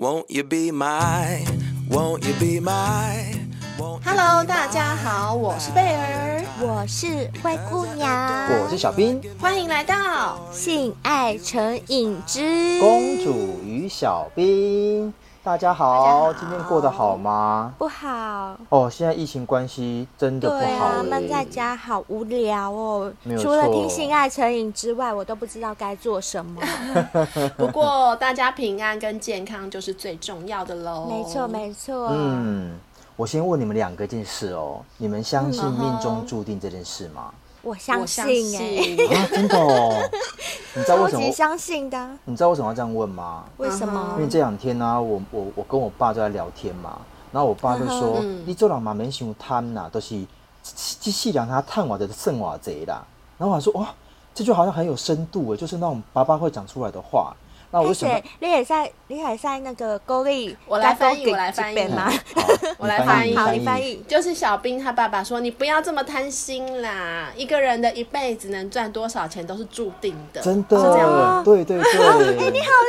Won't you be my? Won't you be my? Hello，大家好，我是贝儿，我是灰姑娘，我是小冰，欢迎来到性爱成瘾之公主与小冰。大家好，今天过得好吗？不好哦，现在疫情关系真的不好对啊，欸。闷在家好无聊哦没有。错除了听性爱成瘾之外，我都不知道该做什么。不过大家平安跟健康就是最重要的喽。没错，没错。嗯，我先问你们两个一件事哦，你们相信嗯命中注定这件事吗？我相信哎、欸。啊，真的哦。你知道为什么？相信的。你知道为什么要这样问吗？为什么？因为这两天呢、啊，我我我跟我爸就在聊天嘛，然后我爸就说：“嗯你做人嘛，免想贪呐，都是机器让他探我的剩我贼啦。”然后我说：“哇，这句好像很有深度哎，就是那种爸爸会讲出来的话。”那我就想到而且，你也在，你也在那个勾力，我来翻译我来翻译吗？我来翻译好，你翻译。就是小兵他爸爸说：“你不要这么贪心啦，一个人的一辈子能赚多少钱都是注定的。”真的，是这样吗？对对对。哎，你好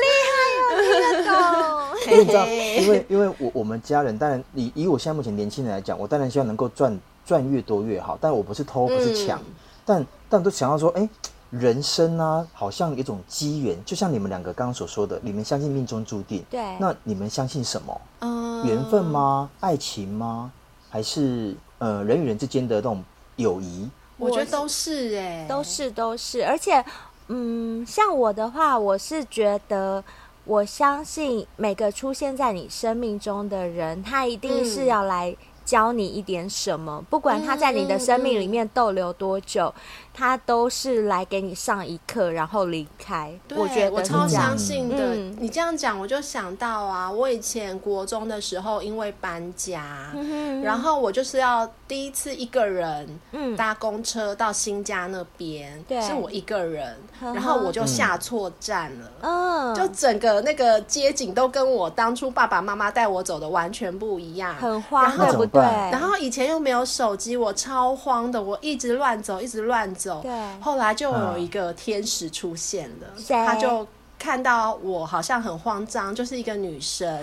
听得懂。因为你知道，因为因为我我们家人当然以以我现在目前年轻人来讲，我当然希望能够赚赚越多越好，但我不是偷不是抢，嗯但但都想要说，哎、人生啊，好像有一种机缘，就像你们两个刚刚所说的，你们相信命中注定，对那你们相信什么？嗯缘分吗？爱情吗？还是呃人与人之间的那种友谊？我觉得都是哎、都是都是，而且，嗯，像我的话，我是觉得，我相信每个出现在你生命中的人，他一定是要来教你一点什么，不管他在你的生命里面逗留多久，他都是来给你上一课，然后离开。对我觉得我是这样超相信的。嗯你这样讲，我就想到啊，我以前国中的时候，因为搬家，嗯然后我就是要第一次一个人嗯搭公车到新家那边，对是我一个人，然后我就下错站了。嗯，就整个那个街景都跟我当初爸爸妈妈带我走的完全不一样，很慌，然后对不对？然后以前又没有手机，我超慌的，我一直乱走，一直乱走。对。后来就有一个天使出现了，他就看到我好像很慌张，就是一个女生，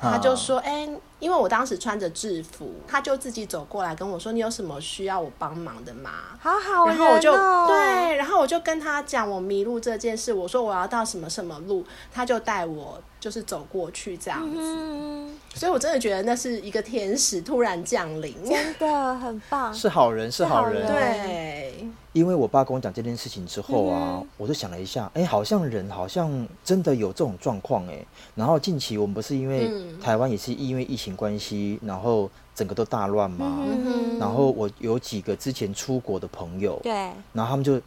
他就说：“哎、因为我当时穿着制服，他就自己走过来跟我说：‘你有什么需要我帮忙的吗？’好好人然后我就哦，对，然后我就跟他讲我迷路这件事，我说我要到什么什么路，他就带我就是走过去这样子。嗯，所以我真的觉得那是一个天使突然降临，真的很棒，是好人，是好人。对，因为我爸跟我讲这件事情之后啊，嗯我就想了一下，哎，好像人好像真的有这种状况哎。然后近期我们不是因为嗯。台湾也是因为疫情关系，然后整个都大乱嘛。嗯然后我有几个之前出国的朋友，对，然后他们就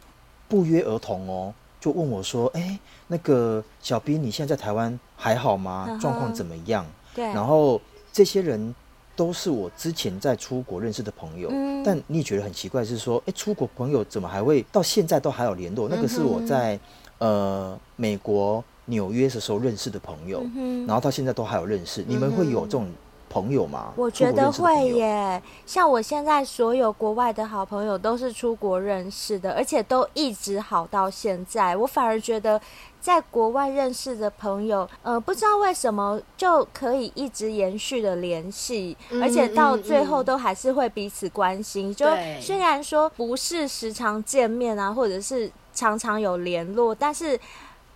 不约而同哦，就问我说，哎，那个小兵，你现在在台湾还好吗嗯？状况怎么样？对，然后这些人都是我之前在出国认识的朋友，嗯但你也觉得很奇怪，是说，哎，出国朋友怎么还会到现在都还有联络？那个是我在、呃美国纽约的时候认识的朋友，嗯然后到现在都还有认识。你们会有这种朋友吗？我觉得会。耶，像我现在所有国外的好朋友都是出国认识的，而且都一直好到现在。我反而觉得在国外认识的朋友，呃，不知道为什么就可以一直延续的联系，嗯而且到最后嗯都还是会彼此关心。就虽然说不是时常见面啊，或者是常常有联络，但是。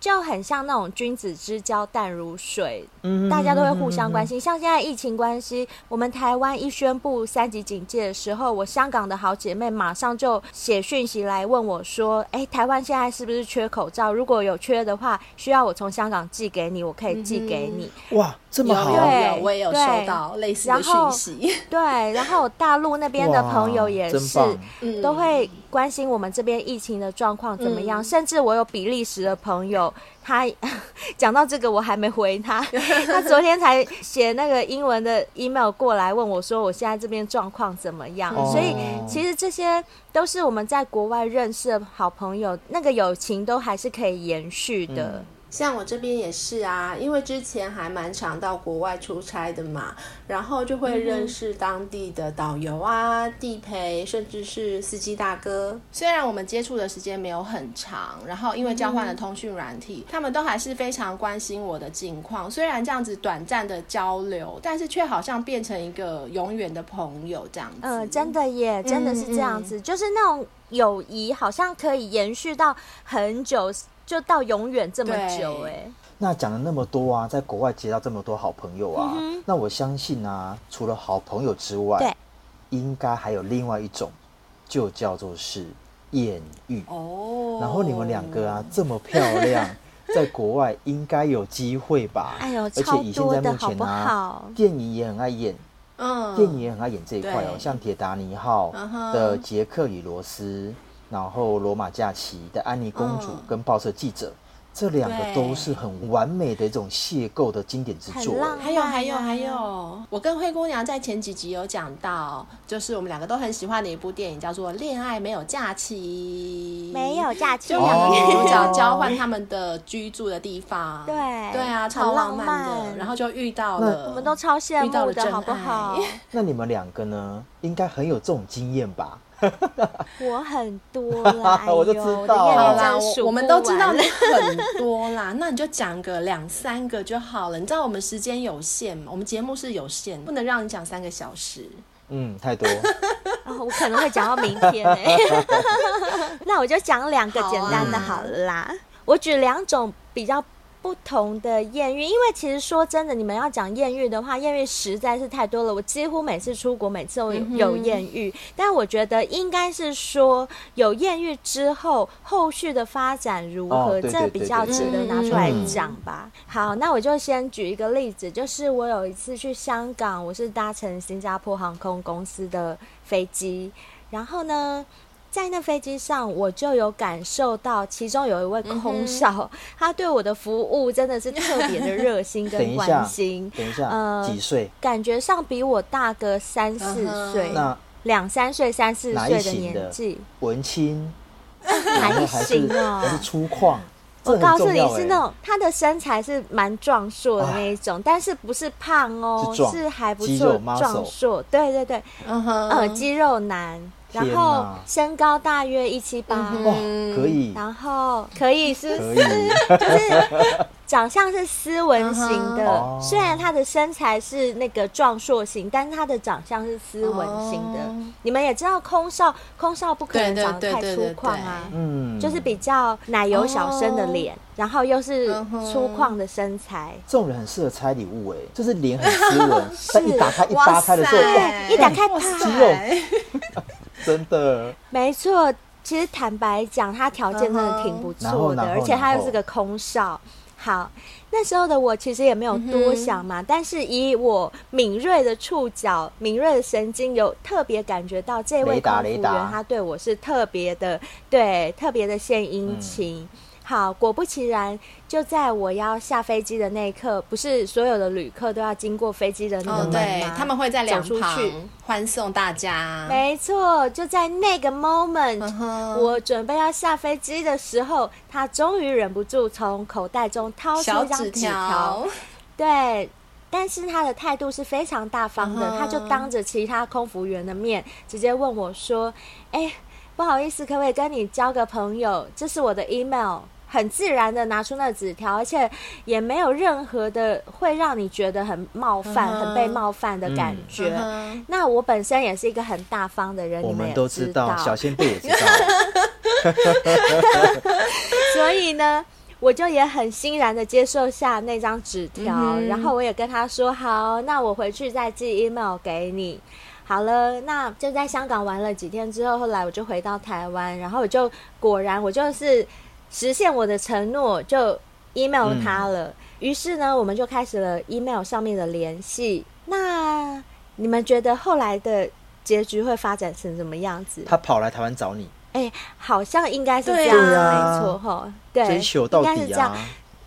就很像那种君子之交淡如水，嗯大家都会互相关心。像现在疫情关系，我们台湾一宣布三级警戒的时候，我香港的好姐妹马上就写讯息来问我说：“哎，台湾现在是不是缺口罩？如果有缺的话，需要我从香港寄给你，我可以寄给你。哇，这么好，对，我也有收到类似的然后讯息，对，然后大陆那边的朋友也是都会关心我们这边疫情的状况怎么样，嗯。甚至我有比利时的朋友，他 讲到这个我还没回他，他昨天才写那个英文的 email 过来问我说我现在这边状况怎么样，哦。所以其实这些都是我们在国外认识的好朋友，那个友情都还是可以延续的。像我这边也是啊，因为之前还蛮常到国外出差的嘛，然后就会认识当地的导游啊、地陪，甚至是司机大哥。虽然我们接触的时间没有很长，然后因为交换了通讯软体，他们都还是非常关心我的近况。虽然这样子短暂的交流，但是却好像变成一个永远的朋友这样子。嗯、呃，真的耶，真的是这样子，嗯嗯、就是那种友谊好像可以延续到很久。就到永远这么久哎、欸，那讲了那么多啊，在国外结到这么多好朋友啊，嗯、那我相信啊，除了好朋友之外，对，应该还有另外一种，就叫做是艳遇。哦。然后你们两个啊这么漂亮，在国外应该有机会吧？哎呦，而且以现在目前啊，好好？电影也很爱演，嗯，电影也很爱演这一块哦，像《铁达尼号》的杰克与罗斯。然后，《罗马假期》的安妮公主跟报社记者，嗯、这两个都是很完美的一种邂逅的经典之作。还有，还有，还有，我跟灰姑娘在前几集有讲到，就是我们两个都很喜欢的一部电影，叫做《恋爱没有假期》。没有假期，就两个女主角交换他们的居住的地方。对，对啊，超浪漫的。漫然后就遇到了，我们都超羡慕的，好不好？那你们两个呢？应该很有这种经验吧？我很多啦，我就知道。好啦，我们都知道你很多啦，那你就讲个两三个就好了。你知道我们时间有限嘛？我们节目是有限，不能让你讲三个小时。嗯，太多。哦，我可能会讲到明天欸。那我就讲两个简单的好了啦。我举两种比较。不同的艳遇，因为其实说真的，你们要讲艳遇的话，艳遇实在是太多了。我几乎每次出国，每次都有有艳遇。嗯、但我觉得应该是说，有艳遇之后，后续的发展如何，这比较值得拿出来讲吧。好，那我就先举一个例子，就是我有一次去香港，我是搭乘新加坡航空公司的飞机，然后呢，在那飞机上，我就有感受到，其中有一位空少，嗯、他对我的服务真的是特别的热心跟关心。等一下，等一下，呃，几岁？感觉上比我大个三四岁，那两三岁、三四岁的年纪。文青，还行哦，还是粗犷？我告诉你是那种，他的身材是蛮壮硕的那一种，啊、但是不是胖哦，是，还不错，壮硕。对对对，嗯哼，呃，肌肉男。然后身高大约一七八，可以。然后可以是是，就是长相是斯文型的。虽然他的身材是那个壮硕型，但是他的长相是斯文型的。你们也知道，空少空少不可能长得太粗犷啊，嗯，就是比较奶油小生的脸，然后又是粗犷的身材。这种人很适合拆礼物哎，就是脸很斯文，但一打开一扒开的时候，哇，一打开肌肉。真的，没错。其实坦白讲，他条件真的挺不错的，而且他又是个空少。好，那时候的我其实也没有多想嘛，嗯、但是以我敏锐的触角、敏锐的神经，有特别感觉到这位空服员他对我是特别的，对，特别的献殷勤。嗯好，果不其然，就在我要下飞机的那一刻，不是所有的旅客都要经过飞机的那个门吗？对，他们会在两旁欢送大家。没错，就在那个 moment，、uh 我准备要下飞机的时候，他终于忍不住从口袋中掏出一张纸条。对，但是他的态度是非常大方的，uh huh、他就当着其他空服员的面，直接问我说：“哎，不好意思，可不可以跟你交个朋友？这是我的 email。”很自然的拿出那纸条，而且也没有任何的会让你觉得很冒犯、uh. 很被冒犯的感觉。Uh. 那我本身也是一个很大方的人，我们都知道，小仙贝也知道。所以呢，我就也很欣然的接受下那张纸条，uh. 然后我也跟他说：“好，那我回去再寄 email 给你。”好了，那就在香港玩了几天之后，后来我就回到台湾，然后我就果然我就是。实现我的承诺，就 email 他了。于、嗯、是呢，我们就开始了 email 上面的联系。那你们觉得后来的结局会发展成什么样子？他跑来台湾找你？哎、欸，好像应该是这样，啊、没错哈。对，追求到底啊，应该是这样。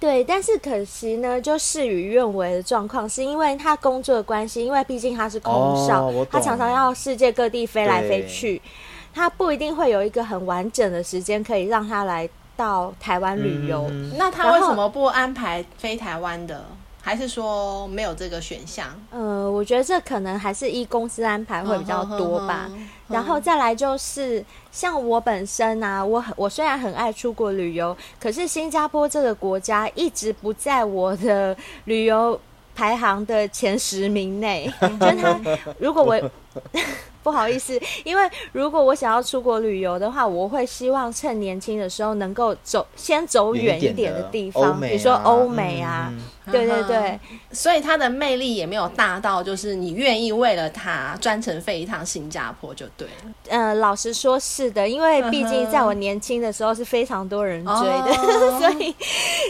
对，但是可惜呢，就事与愿违的状况，是因为他工作的关系，因为毕竟他是空少，哦、他常常要世界各地飞来飞去，他不一定会有一个很完整的时间可以让他来。到台湾旅游。嗯、那他为什么不安排飞台湾的？还是说没有这个选项？呃，我觉得这可能还是依公司安排会比较多吧。嗯嗯嗯嗯、然后再来就是像我本身啊，我我虽然很爱出国旅游，可是新加坡这个国家一直不在我的旅游排行的前十名内。就是他，如果我。不好意思，因为如果我想要出国旅游的话，我会希望趁年轻的时候能够走，先走远一点的地方，啊、比如说欧美啊，嗯、对对对。所以它的魅力也没有大到，就是你愿意为了它专程飞一趟新加坡就对了。呃，老实说，是的，因为毕竟在我年轻的时候是非常多人追的，哦、所以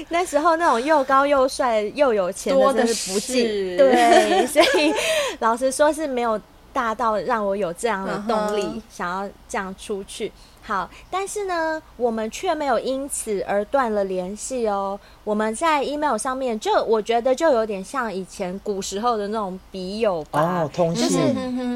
那时候那种又高又帅又有钱的真是不计。对，所以老实说是没有。大到让我有这样的动力，uh. 想要这样出去。好，但是呢，我们却没有因此而断了联系哦。我们在 email 上面，就我觉得就有点像以前古时候的那种笔友吧，哦，通信。就是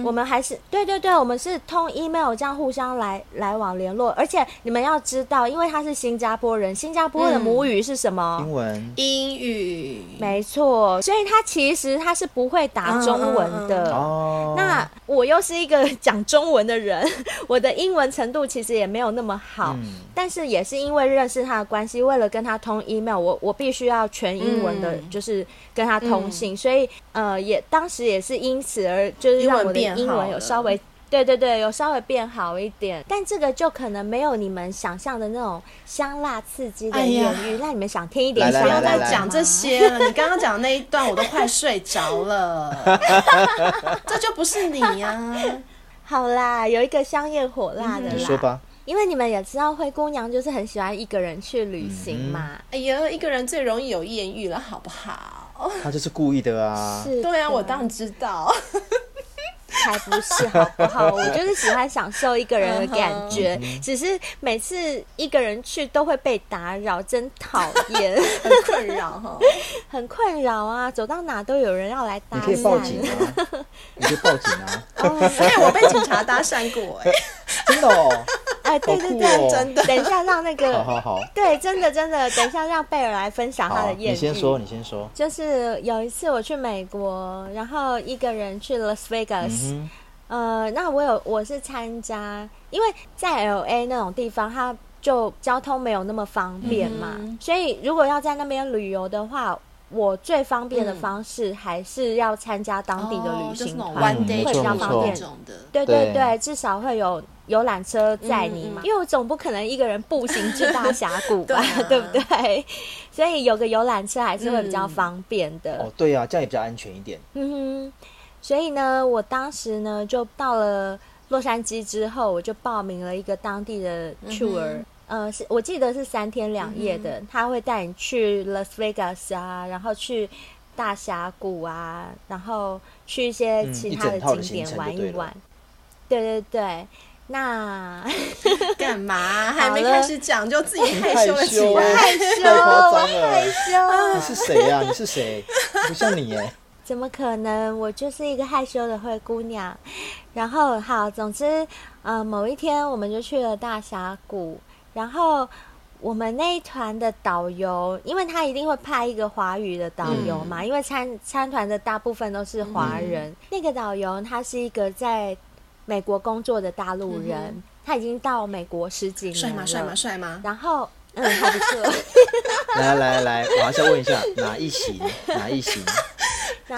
我们还是对对对，我们是通 email 这样互相来来往联络。而且你们要知道，因为他是新加坡人，新加坡的母语是什么？英文。英语。没错，所以他其实他是不会打中文的。哦。那我又是一个 讲中文的人，我的英文程度其实也没有那么好，嗯、但是也是因为认识他的关系，为了跟他通 email，我。我必须要全英文的，就是跟他通信，嗯、所以呃，也当时也是因此而就是让我的英文有稍微对对对，有稍微变好一点。但这个就可能没有你们想象的那种香辣刺激的艳遇。哎、呀那你们想听一点？不要再讲这些了。你刚刚讲的那一段，我都快睡着了。这就不是你呀、啊。好啦，有一个香艳火辣的啦，你说吧。因为你们也知道，灰姑娘就是很喜欢一个人去旅行嘛。嗯、哎呀，一个人最容易有艳遇了，好不好？他就是故意的啊。是的，对啊，我当然知道。才不是，好不好？我就是喜欢享受一个人的感觉，只是每次一个人去都会被打扰，真讨厌，很困扰哈，很困扰啊！走到哪都有人要来搭讪。你可以报警啊！你可以报警啊！哎，我被警察搭讪过，哎，真的哦！哎，对对对，真的。等一下让那个，好好好，对，真的真的，等一下让贝尔来分享他的艳遇。你先说，你先说。就是有一次我去美国，然后一个人去 Las Vegas。嗯、呃，那我有我是参加，因为在 LA 那种地方，它就交通没有那么方便嘛，嗯、所以如果要在那边旅游的话，我最方便的方式还是要参加当地的旅行团，会比较方便。对对对，至少会有游览车载你嘛，因为我总不可能一个人步行去大峡谷吧，对不对？所以有个游览车还是会比较方便的。哦，对呀，这样也比较安全一点。嗯哼。所以呢，我当时呢就到了洛杉矶之后，我就报名了一个当地的 tour，、嗯、呃，是我记得是三天两夜的，嗯、他会带你去 Las Vegas 啊，然后去大峡谷啊，然后去一些其他的景点玩一玩。嗯、一对对对，那 干嘛？还没开始讲就自己害羞了起来？害羞，太夸张了，害羞。你是谁呀、啊？你是谁？不像你耶。怎么可能？我就是一个害羞的灰姑娘。然后，好，总之，呃，某一天我们就去了大峡谷。然后，我们那一团的导游，因为他一定会派一个华语的导游嘛，嗯、因为参参团的大部分都是华人。嗯、那个导游他是一个在美国工作的大陆人，嗯、他已经到美国十几年了。帅吗？帅吗？帅吗？然后。嗯，还不错。来来来，我还是要问一下，哪一行？哪一行？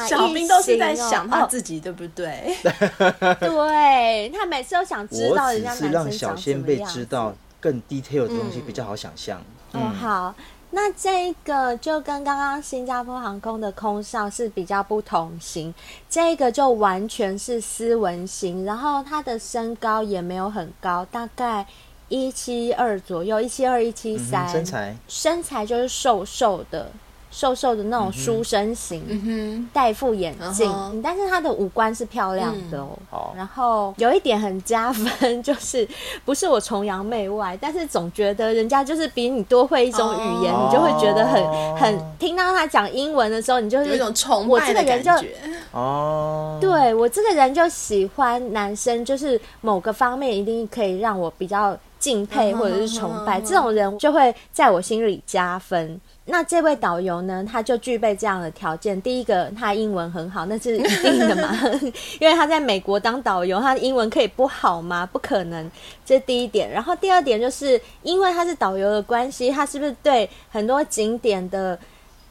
小兵都是在想他自己，对不对？对，他每次都想知道人家是让小仙贝知道更 detail 的东西，比较好想象。哦，好，那这个就跟刚刚新加坡航空的空少是比较不同型，这个就完全是斯文型，然后他的身高也没有很高，大概。一七二左右，一七二一七三，身材。身材就是瘦瘦的，瘦瘦的那种书生型，嗯，戴副眼镜，嗯、但是他的五官是漂亮的哦。嗯，然后有一点很加分，就是不是我崇洋媚外，但是总觉得人家就是比你多会一种语言，哦、你就会觉得很很听到他讲英文的时候，你就是有一种崇拜的感觉。哦，对我这个人就喜欢男生，就是某个方面一定可以让我比较。敬佩或者是崇拜，这种人就会在我心里加分。那这位导游呢，他就具备这样的条件。第一个，他英文很好，那是一定的嘛，因为他在美国当导游，他的英文可以不好吗？不可能，这是第一点。然后第二点就是，因为他是导游的关系，他是不是对很多景点的？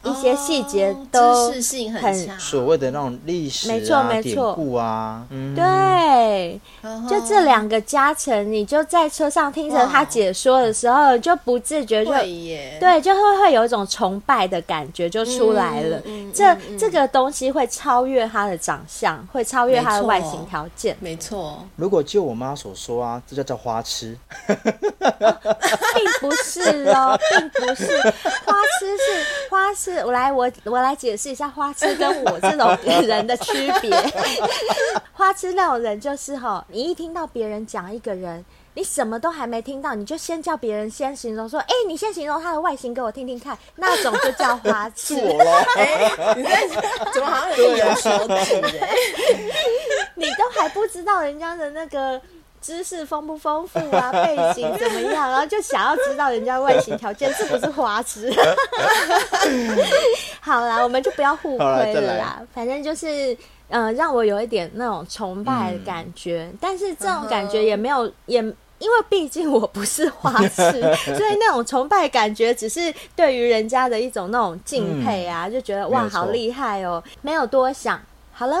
一些细节都很，所谓的那种历史啊、没错没错。典故啊，嗯、对，就这两个加成，你就在车上听着他解说的时候，就不自觉就对，就会会有一种崇拜的感觉就出来了。嗯、这、嗯嗯、这个东西会超越他的长相，会超越他的外形条件。没错，如果就我妈所说啊，这叫叫花痴，哦、并不是哦，并不是。花痴是花痴。我来，我我来解释一下花痴跟我这种人的区别。花痴那种人就是哈，你一听到别人讲一个人，你什么都还没听到，你就先叫别人先形容说，哎、欸，你先形容他的外形给我听听看，那种就叫花痴。哎，你在怎么好像有点说起？你都还不知道人家的那个。知识丰不丰富啊？背景怎么样？然后就想要知道人家外形条件，是不是花痴。好啦，我们就不要互亏了啦。反正就是，嗯、呃，让我有一点那种崇拜的感觉。嗯、但是这种感觉也没有，也因为毕竟我不是花痴，所以那种崇拜感觉只是对于人家的一种那种敬佩啊，嗯、就觉得哇，好厉害哦，没有多想。好了，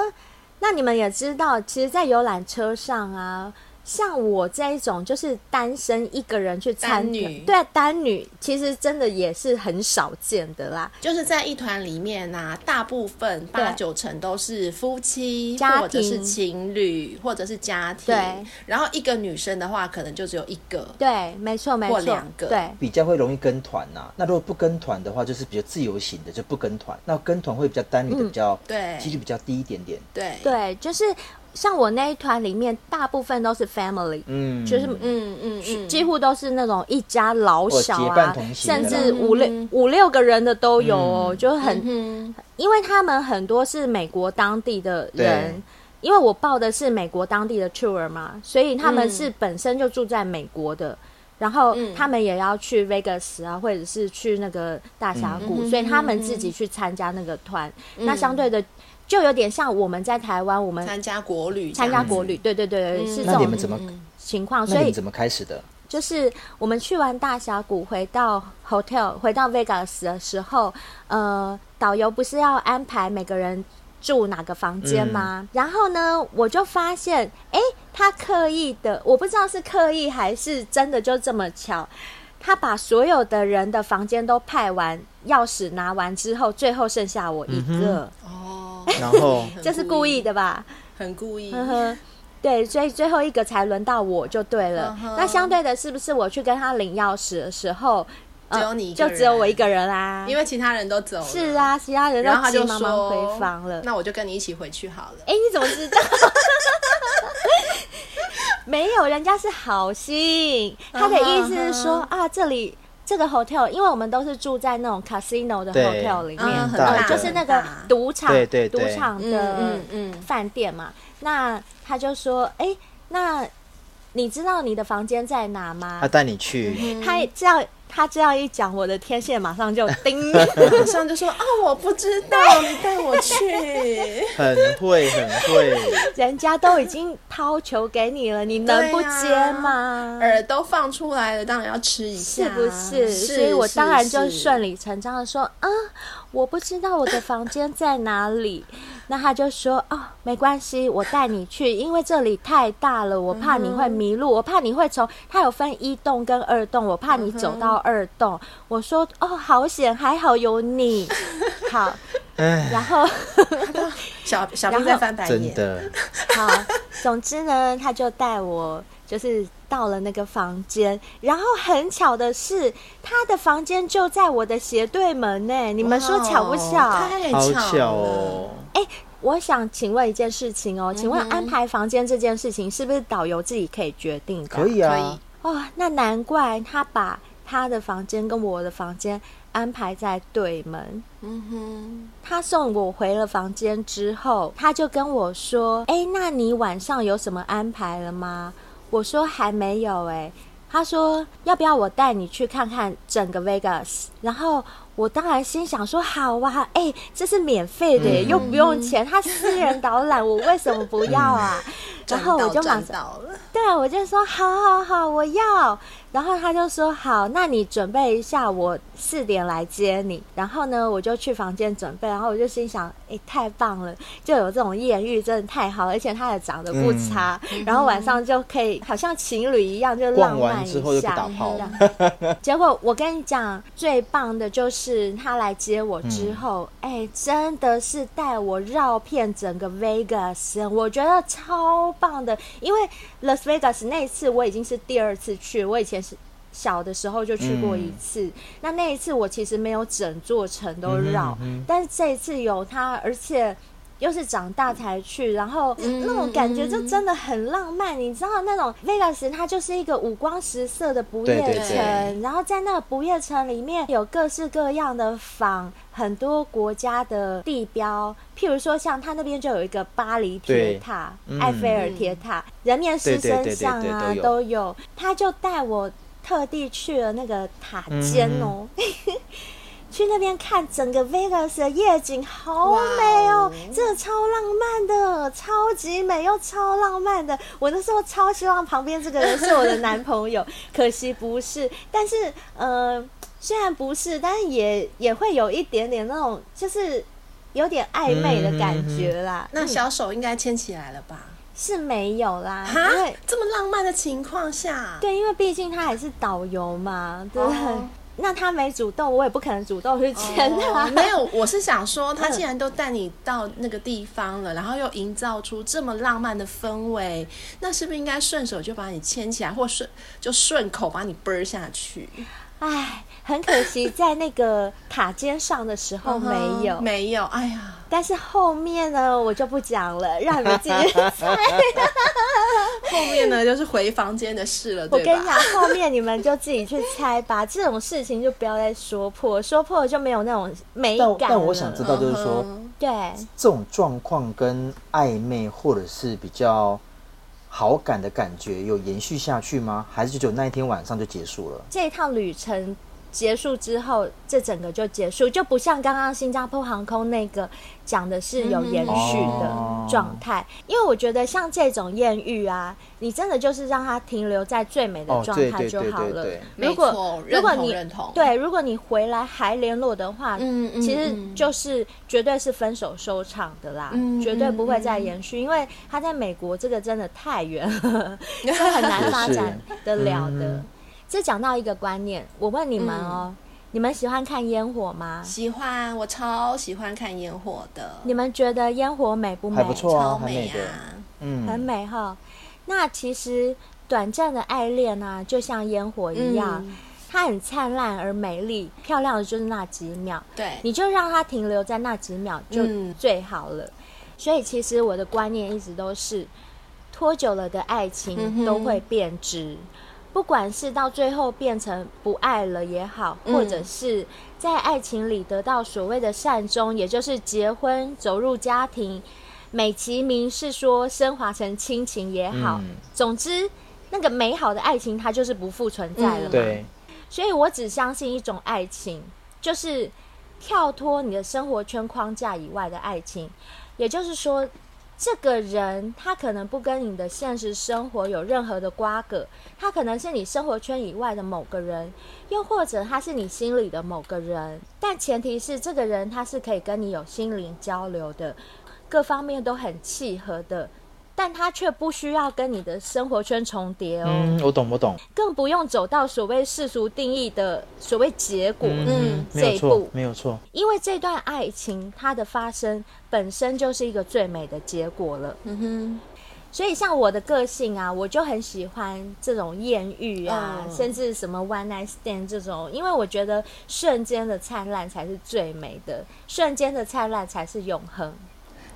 那你们也知道，其实，在游览车上啊。像我这一种就是单身一个人去参与，对啊，单女其实真的也是很少见的啦。就是在一团里面啊，大部分八九成都是夫妻，或者是情侣，或者是家庭。对，然后一个女生的话，可能就只有一个。对，没错，没错，或两个。对，比较会容易跟团呐。那如果不跟团的话，就是比较自由型的，就不跟团。那跟团会比较单女的比较，对，几率比较低一点点。对，对，就是。像我那一团里面，大部分都是 family，嗯，就是嗯嗯嗯，几乎都是那种一家老小啊，甚至五六五六个人的都有哦，就很，因为他们很多是美国当地的人，因为我报的是美国当地的 tour 嘛，所以他们是本身就住在美国的，然后他们也要去 Vegas 啊，或者是去那个大峡谷，所以他们自己去参加那个团，那相对的。就有点像我们在台湾，我们参加国旅，参加国旅，对对对，嗯、是这种情况。所以怎么开始的？就是我们去完大峡谷，回到 hotel，回到 Vegas 的时候，呃，导游不是要安排每个人住哪个房间吗？嗯、然后呢，我就发现，哎，他刻意的，我不知道是刻意还是真的就这么巧。他把所有的人的房间都派完，钥匙拿完之后，最后剩下我一个。哦，然后这是故意的吧？很故意。呵呵，对，所以最后一个才轮到我就对了。那相对的，是不是我去跟他领钥匙的时候，只有你，就只有我一个人啦？因为其他人都走了。是啊，其他人都急忙忙回房了。那我就跟你一起回去好了。哎，你怎么知道？没有，人家是好心。他的意思是说啊，这里这个 hotel，因为我们都是住在那种 casino 的 hotel 里面，呃，就是那个赌场，赌场的嗯嗯饭店嘛。那他就说，哎，那你知道你的房间在哪吗？他带你去，他这样。他这样一讲，我的天线马上就 叮，马上就说啊，我不知道，你带我去。很会，很会。人家都已经抛球给你了，你能不接吗？饵都放出来了，当然要吃一下，是不是？所以我当然就顺理成章的说啊，我不知道我的房间在哪里。那他就说哦，没关系，我带你去，因为这里太大了，我怕你会迷路，我怕你会从，它有分一栋跟二栋，我怕你走到二栋。我说哦，好险，还好有你，好，然后 小小兵在翻白眼，真的，好，总之呢，他就带我就是到了那个房间，然后很巧的是，他的房间就在我的斜对门呢，你们说巧不巧？太巧了。哎、欸，我想请问一件事情哦，请问安排房间这件事情是不是导游自己可以决定的？可以啊。哦，那难怪他把他的房间跟我的房间安排在对门。嗯哼。他送我回了房间之后，他就跟我说：“哎、欸，那你晚上有什么安排了吗？”我说：“还没有。”哎。他说要不要我带你去看看整个 Vegas？然后我当然心想说好啊，哎、欸，这是免费的，嗯、又不用钱，他私人导览，我为什么不要啊？然后我就马上，对，我就说好好好，我要。然后他就说好，那你准备一下，我四点来接你。然后呢，我就去房间准备。然后我就心想，哎，太棒了，就有这种艳遇，真的太好，而且他也长得不差。嗯、然后晚上就可以好像情侣一样，就浪漫一下。逛完之后就打炮。结果我跟你讲，最棒的就是他来接我之后，哎、嗯，真的是带我绕遍整个 Vegas，我觉得超棒的。因为 Las Vegas 那一次我已经是第二次去，我以前是。小的时候就去过一次，嗯、那那一次我其实没有整座城都绕，嗯嗯嗯、但是这一次有他，而且又是长大才去，然后那种感觉就真的很浪漫。嗯、你知道那种 Vegas 它就是一个五光十色的不夜城，对对对，然后在那个不夜城里面有各式各样的坊，很多国家的地标，譬如说像它那边就有一个巴黎铁塔、嗯、埃菲尔铁塔、嗯、人面狮身像啊都有，他就带我。特地去了那个塔尖哦，嗯、去那边看整个 Vegas 的夜景，好美哦，真的超浪漫的，超级美又超浪漫的。我那时候超希望旁边这个人是我的男朋友，可惜不是。但是，呃，虽然不是，但是也也会有一点点那种，就是有点暧昧的感觉啦。嗯、那小手应该牵起来了吧？是没有啦，哈因为这么浪漫的情况下，对，因为毕竟他还是导游嘛，对不对？哦、那他没主动，我也不可能主动去牵他。哦、没有，我是想说，他既然都带你到那个地方了，然后又营造出这么浪漫的氛围，那是不是应该顺手就把你牵起来，或顺就顺口把你啵下去？唉，很可惜，在那个塔尖上的时候没有，没有。哎呀，但是后面呢，我就不讲了，让你们自己猜。后面呢，就是回房间的事了，对吧？我跟你讲，后面你们就自己去猜吧。这种事情就不要再说破，说破了就没有那种美感。但我想知道，就是说，对这种状况跟暧昧，或者是比较。好感的感觉有延续下去吗？还是就只有那一天晚上就结束了？这一趟旅程结束之后，这整个就结束，就不像刚刚新加坡航空那个讲的是有延续的状态。嗯、因为我觉得像这种艳遇啊，你真的就是让它停留在最美的状态就好了。如果如果你对，如果你回来还联络的话，嗯嗯、其实就是绝对是分手收场的啦，嗯、绝对不会再延续，嗯、因为他在美国这个真的太远了，是很难发展得了的。这讲到一个观念，我问你们哦，嗯、你们喜欢看烟火吗？喜欢，我超喜欢看烟火的。你们觉得烟火美不美？还不错啊，超美啊，嗯，很美哈。那其实短暂的爱恋啊，就像烟火一样，嗯、它很灿烂而美丽，漂亮的就是那几秒。对，你就让它停留在那几秒就最好了。嗯、所以其实我的观念一直都是，拖久了的爱情都会变质。嗯不管是到最后变成不爱了也好，或者是在爱情里得到所谓的善终，也就是结婚走入家庭，美其名是说升华成亲情也好，总之那个美好的爱情它就是不复存在了嘛。对，所以我只相信一种爱情，就是跳脱你的生活圈框架以外的爱情，也就是说。这个人他可能不跟你的现实生活有任何的瓜葛，他可能是你生活圈以外的某个人，又或者他是你心里的某个人，但前提是这个人他是可以跟你有心灵交流的，各方面都很契合的。但它却不需要跟你的生活圈重叠哦。嗯，我懂，我懂。更不用走到所谓世俗定义的所谓结果，嗯，嗯，这一步没有错。因为这段爱情它的发生本身就是一个最美的结果了。嗯哼。所以像我的个性啊，我就很喜欢这种艳遇啊，嗯、甚至什么 one night stand 这种，因为我觉得瞬间的灿烂才是最美的，瞬间的灿烂才是永恒。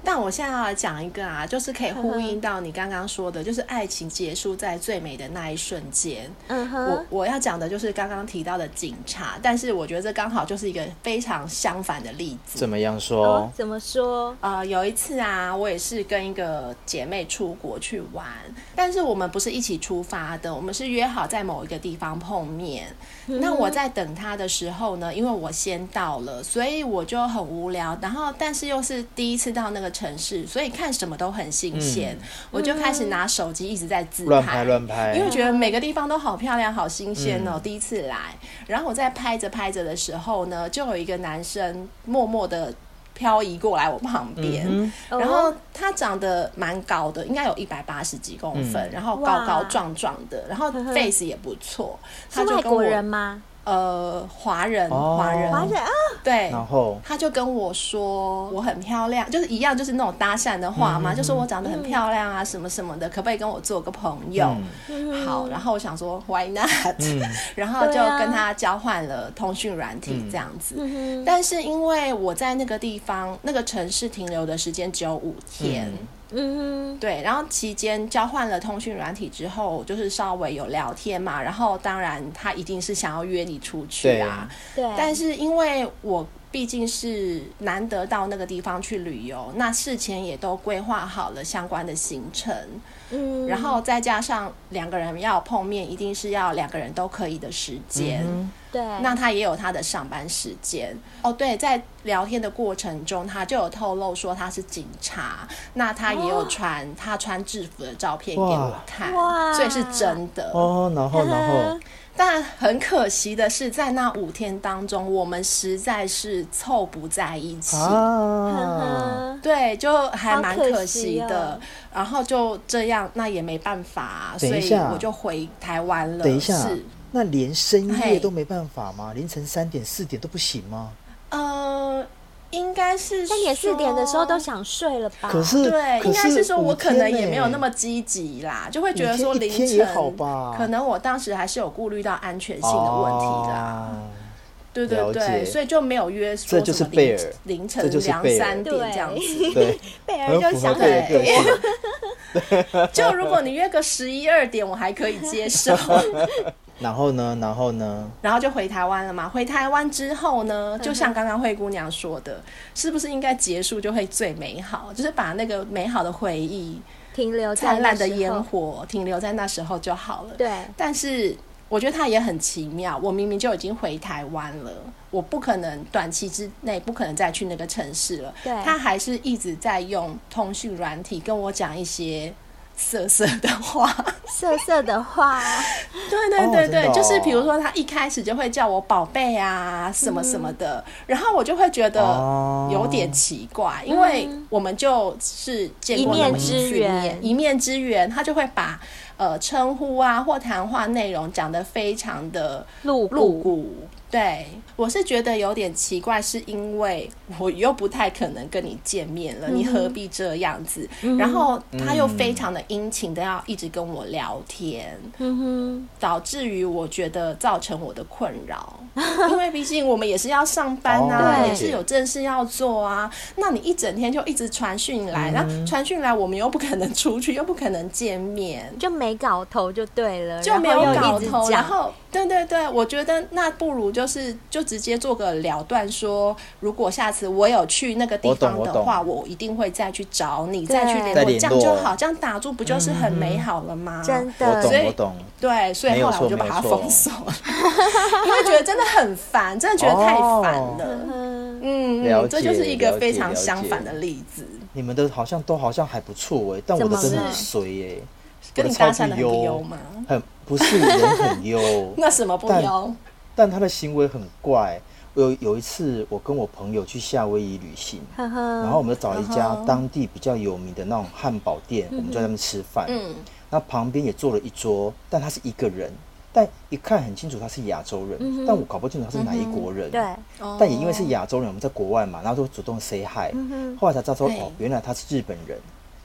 但我现在要来讲一个啊，就是可以呼应到你刚刚说的，就是爱情结束在最美的那一瞬间。嗯哼，我我要讲的就是刚刚提到的警察，但是我觉得这刚好就是一个非常相反的例子。怎么样说？哦、怎么说？呃，有一次啊，我也是跟一个姐妹出国去玩，但是我们不是一起出发的，我们是约好在某一个地方碰面。嗯、那我在等她的时候呢，因为我先到了，所以我就很无聊，然后但是又是第一次到那个。城市，所以看什么都很新鲜，嗯、我就开始拿手机一直在自拍，乱拍乱拍，因为觉得每个地方都好漂亮、好新鲜哦，嗯、第一次来。然后我在拍着拍着的时候呢，就有一个男生默默的漂移过来我旁边，嗯、然后他长得蛮高的，应该有一百八十几公分，嗯、然后高高壮壮的，然后 face 也不错。他就跟我是外国人吗？呃，华人，华人，华人啊，对，然后？他就跟我说我很漂亮，就是一样，就是那种搭讪的话嘛，就说我长得很漂亮啊，什么什么的，可不可以跟我做个朋友？好，然后我想说 Why not？然后就跟他交换了通讯软体这样子，但是因为我在那个地方那个城市停留的时间只有五天。嗯，对，然后期间交换了通讯软体之后，就是稍微有聊天嘛，然后当然他一定是想要约你出去啊，对，但是因为我毕竟是难得到那个地方去旅游，那事前也都规划好了相关的行程，嗯，然后再加上两个人要碰面，一定是要两个人都可以的时间。嗯对，那他也有他的上班时间。哦。对，在聊天的过程中，他就有透露说他是警察，那他也有传他穿制服的照片给我看，哇，所以是真的。哦。然后，然后，但很可惜的是，在那五天当中，我们实在是凑不在一起啊。对，就还蛮可惜的。哦、然后就这样，那也没办法，所以我就回台湾了。等一下。是那连深夜都没办法吗？凌晨三点、四点都不行吗？呃，应该是三点、四点的时候都想睡了吧？可是，对，应该是说我可能也没有那么积极啦，就会觉得说凌晨好吧？可能我当时还是有顾虑到安全性的问题的。对对对，所以就没有约说什么凌晨两三点这样子。对，贝尔就想对。就如果你约个十一二点，我还可以接受。然后呢？然后呢？然后就回台湾了嘛。回台湾之后呢，就像刚刚灰姑娘说的，是不是应该结束就会最美好？就是把那个美好的回忆停留在灿烂的烟火停留在那时候就好了。对。但是我觉得他也很奇妙。我明明就已经回台湾了，我不可能短期之内不可能再去那个城市了。对。他还是一直在用通讯软体跟我讲一些。色色的话，色色的话，对对对对，哦哦、就是比如说他一开始就会叫我宝贝啊，什么什么的，嗯、然后我就会觉得有点奇怪，哦、因为我们就是见过一面，之缘，一面之缘，他就会把呃称呼啊或谈话内容讲得非常的露露骨。对，我是觉得有点奇怪，是因为我又不太可能跟你见面了，嗯、你何必这样子？嗯、然后他又非常的殷勤的要一直跟我聊天，嗯、哼导致于我觉得造成我的困扰，因为毕竟我们也是要上班啊，哦、也是有正事要做啊。那你一整天就一直传讯来，然后传讯来，我们又不可能出去，又不可能见面，就没搞头就对了，就没有搞头，然后。对对对，我觉得那不如就是就直接做个了断，说如果下次我有去那个地方的话，我，我一定会再去找你，再去联络，这样就好，这样打住不就是很美好了吗？真的，所以我懂，对，所以后来我就把它封锁了，因为觉得真的很烦，真的觉得太烦了。哦、嗯，这就是一个非常相反的例子。你们的好像都好像还不错哎，但我的真的很衰哎。跟你搭讪的很优吗？很不是人很优，那什么不优？但他的行为很怪。有有一次，我跟我朋友去夏威夷旅行，然后我们就找一家当地比较有名的那种汉堡店，我们就在那边吃饭。嗯，那旁边也坐了一桌，但他是一个人，但一看很清楚他是亚洲人，嗯、但我搞不清楚他是哪一国人。对，但也因为是亚洲人，我们在国外嘛，然后就主动 say hi，、后来才知道说，哦，原来他是日本人。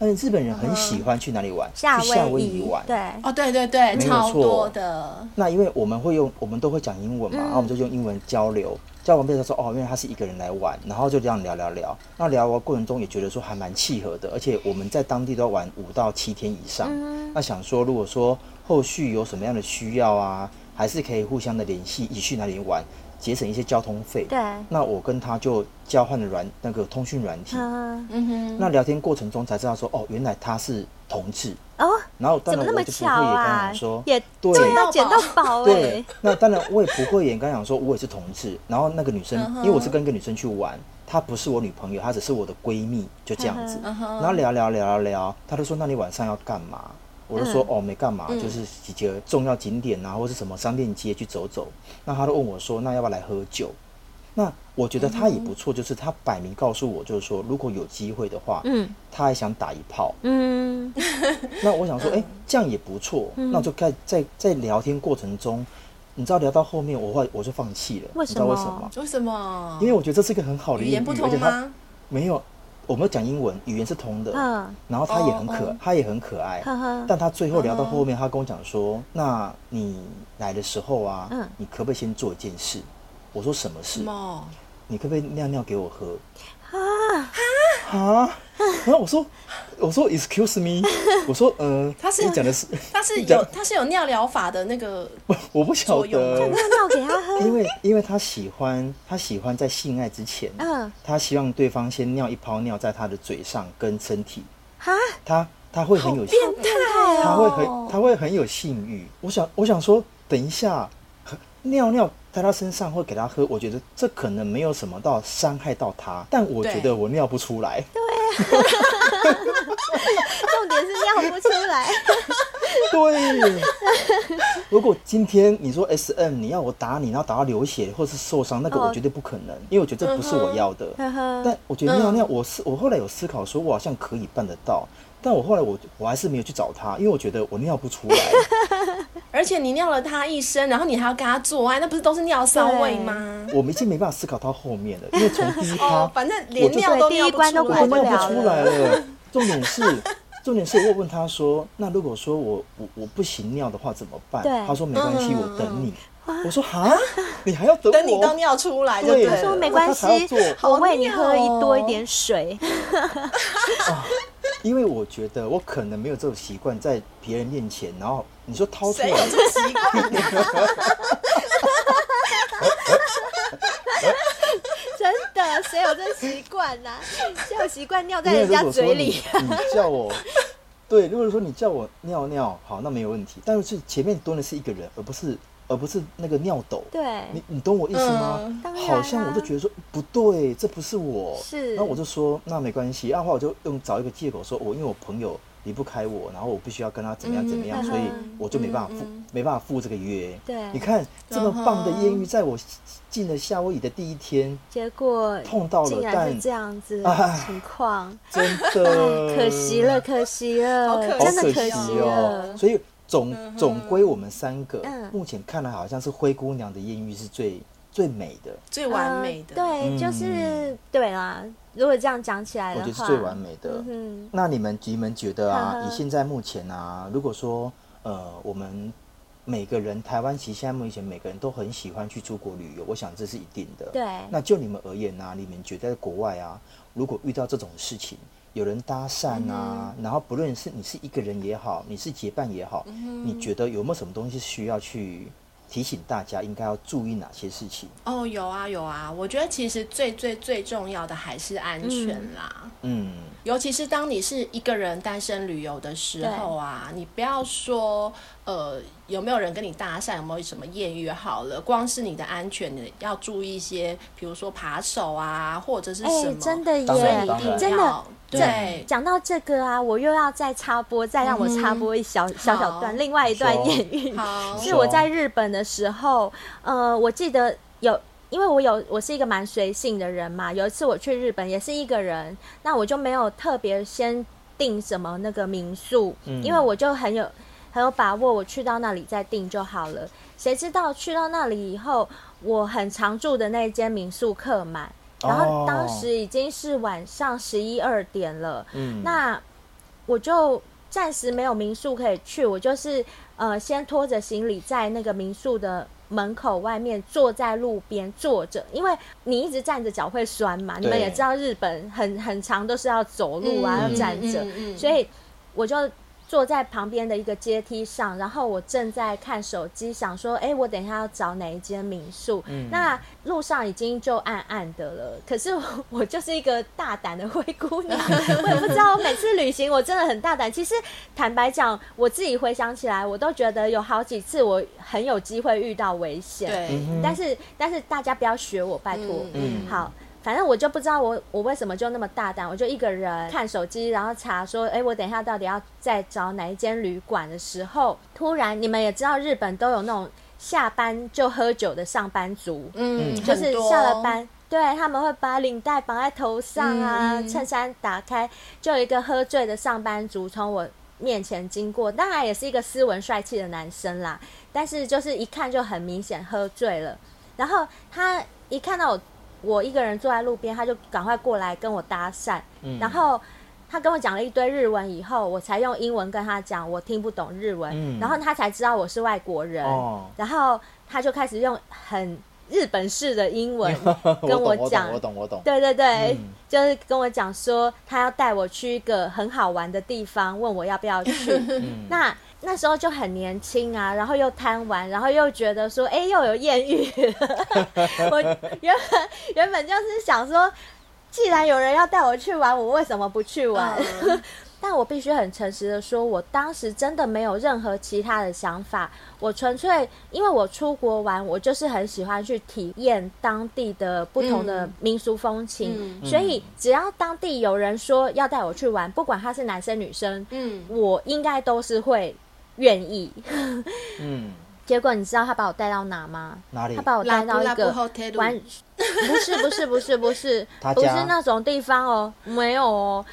但是日本人很喜欢去哪里玩？去夏威夷玩。对，哦，对对对，超多的。那因为我们会用，我们都会讲英文嘛，然后我们就用英文交流。交往变成说哦，因为他是一个人来玩，然后就这样聊聊聊。那聊的过程中也觉得说还蛮契合的，而且我们在当地都要玩五到七天以上。嗯、那想说，如果说后续有什么样的需要啊，还是可以互相的联系，一起去哪里玩。节省一些交通费，对。那我跟他就交换了软那个通讯软体，嗯哼。那聊天过程中才知道说，哦，原来他是同志哦。然后当然我就不会也跟他讲说，也对，要捡到宝哎。对。那当然我也不会也跟他讲说，我也是同志。然后那个女生，因为我是跟一个女生去玩，她不是我女朋友，她只是我的闺蜜，就这样子。然后聊聊聊聊聊，她就说，那你晚上要干嘛？我就说、嗯、哦，没干嘛，嗯、就是几个重要景点啊，或是什么商店街去走走。那他都问我说，那要不要来喝酒？那我觉得他也不错，就是他摆明告诉我，就是说如果有机会的话，嗯，他还想打一炮，嗯。那我想说，哎、欸，这样也不错。嗯、那我就在在在聊天过程中，你知道聊到后面，我会我就放弃了。为什么？你知道为什么？为什么？因为我觉得这是一个很好的语言不通吗？没有。我们讲英文，语言是通的，嗯、然后他也很可，他、哦、也很可爱，但他最后聊到后面，他跟我讲说：“呵呵，那你来的时候啊，嗯、你可不可以先做一件事？”我说：“什么事？你可不可以尿尿给我喝？”啊啊！然后我说：“我说，excuse me，我说，呃，他是你讲的是，他是有他是有尿疗法的那个，我不晓得，尿尿给他喝，因为因为他喜欢他喜欢在性爱之前，嗯，他希望对方先尿一泡尿在他的嘴上跟身体，哈，他他会很有变态，他会很他会很有性欲。我想我想说，等一下尿尿。”在他身上会给他喝，我觉得这可能没有什么到伤害到他，但我觉得我尿不出来。对啊，重点是尿不出来。对，如果今天你说 SM，你要我打你，然后打到流血或是受伤，那个我绝对不可能，因为我觉得这不是我要的。但我觉得尿尿，我是我后来有思考说，我好像可以办得到。但我后来我我还是没有去找他，因为我觉得我尿不出来，而且你尿了他一身，然后你还要跟他做爱，那不是都是尿骚味吗？我们已经没办法思考到后面了，因为从第一趴，哦，反正连尿都尿不出来，我尿不出来了。重点是，重点是我问他说，那如果说我我我不行尿的话怎么办？他说没关系，我等你。我说哈，你还要等我？等你都尿出来就对了。他说没关系，我喂你喝一多一点水。因为我觉得我可能没有这种习惯，在别人面前，然后你说掏出来，有这个习惯？真的，谁有这个习惯呢？谁有习惯尿在人家嘴里？你，你叫我，对，如果说你叫我尿尿，好，那没有问题。但是前面蹲的是一个人，而不是。而不是那个尿斗，对，你你懂我意思吗？嗯、好像我就觉得说不对，这不是我，是，然后我就说那没关系，然后我就用找一个借口说，我因为我朋友离不开我，然后我必须要跟他怎么样怎么样，嗯、所以我就没办法赴，嗯、没办法赴这个约。对，你看这么棒的艳遇，在我进了夏威夷的第一天，结果碰到了，但这样子情况，真的 可惜了，可惜了，好可惜，真的可惜哦，所以。总总归我们三个，目前看来好像是灰姑娘的艳遇是最最美的，最完美的。对，就是对啦。如果这样讲起来的话，我觉得是最完美的。嗯，那你们你们觉得啊？以现在目前啊，如果说呃，我们每个人台湾其实现在目前每个人都很喜欢去出国旅游，我想这是一定的。对。那就你们而言呢？你们觉得在国外啊，如果遇到这种事情？有人搭讪啊，嗯、然后不论是你是一个人也好，你是结伴也好，嗯、你觉得有没有什么东西需要去提醒大家应该要注意哪些事情？哦，有啊有啊，我觉得其实最最最重要的还是安全啦。嗯，尤其是当你是一个人单身旅游的时候啊，你不要说呃有没有人跟你搭讪，有没有什么艳遇好了，光是你的安全，你要注意一些，比如说扒手啊，或者是什么，欸、真的耶，真的。对，讲到这个啊，我又要再插播，再让我插播一小、嗯、小小段，另外一段艳遇，是我在日本的时候，呃，我记得有，因为我有我是一个蛮随性的人嘛，有一次我去日本也是一个人，那我就没有特别先订什么那个民宿，嗯、因为我就很有很有把握，我去到那里再订就好了。谁知道去到那里以后，我很常住的那间民宿客满。然后当时已经是晚上十一二点了，嗯，那我就暂时没有民宿可以去，我就是呃先拖着行李在那个民宿的门口外面坐在路边坐着，因为你一直站着脚会酸嘛。你们也知道日本很很长都是要走路啊，要站着，所以我就。坐在旁边的一个阶梯上，然后我正在看手机，想说：“哎，我等一下要找哪一间民宿？”嗯、那路上已经就暗暗的了。可是我，我就是一个大胆的灰姑娘，我也不知道。我每次旅行我真的很大胆。其实坦白讲，我自己回想起来，我都觉得有好几次我很有机会遇到危险。对，但是但是大家不要学我，拜托。嗯，好。反正我就不知道我我为什么就那么大胆，我就一个人看手机，然后查说，哎，我等一下到底要再找哪一间旅馆的时候，突然你们也知道日本都有那种下班就喝酒的上班族，嗯，就是下了班，对，他们会把领带绑在头上啊，嗯、衬衫打开，就有一个喝醉的上班族从我面前经过，当然也是一个斯文帅气的男生啦，但是就是一看就很明显喝醉了，然后他一看到我。我一个人坐在路边，他就赶快过来跟我搭讪，嗯、然后他跟我讲了一堆日文，以后我才用英文跟他讲，我听不懂日文，嗯、然后他才知道我是外国人，哦、然后他就开始用很日本式的英文 跟我讲，我懂，我懂，我懂，对对对，嗯、就是跟我讲说他要带我去一个很好玩的地方，问我要不要去，嗯、那。那时候就很年轻啊，然后又贪玩，然后又觉得说，哎，又有艳遇。我原本原本就是想说，既然有人要带我去玩，我为什么不去玩？嗯、但我必须很诚实的说，我当时真的没有任何其他的想法，我纯粹因为我出国玩，我就是很喜欢去体验当地的不同的民俗风情，嗯、所以只要当地有人说要带我去玩，不管他是男生女生，嗯，我应该都是会。愿意，嗯，结果你知道他把我带到哪吗？哪里？他把我带到一个完，不是不是不是不是，不是那种地方哦，没有哦，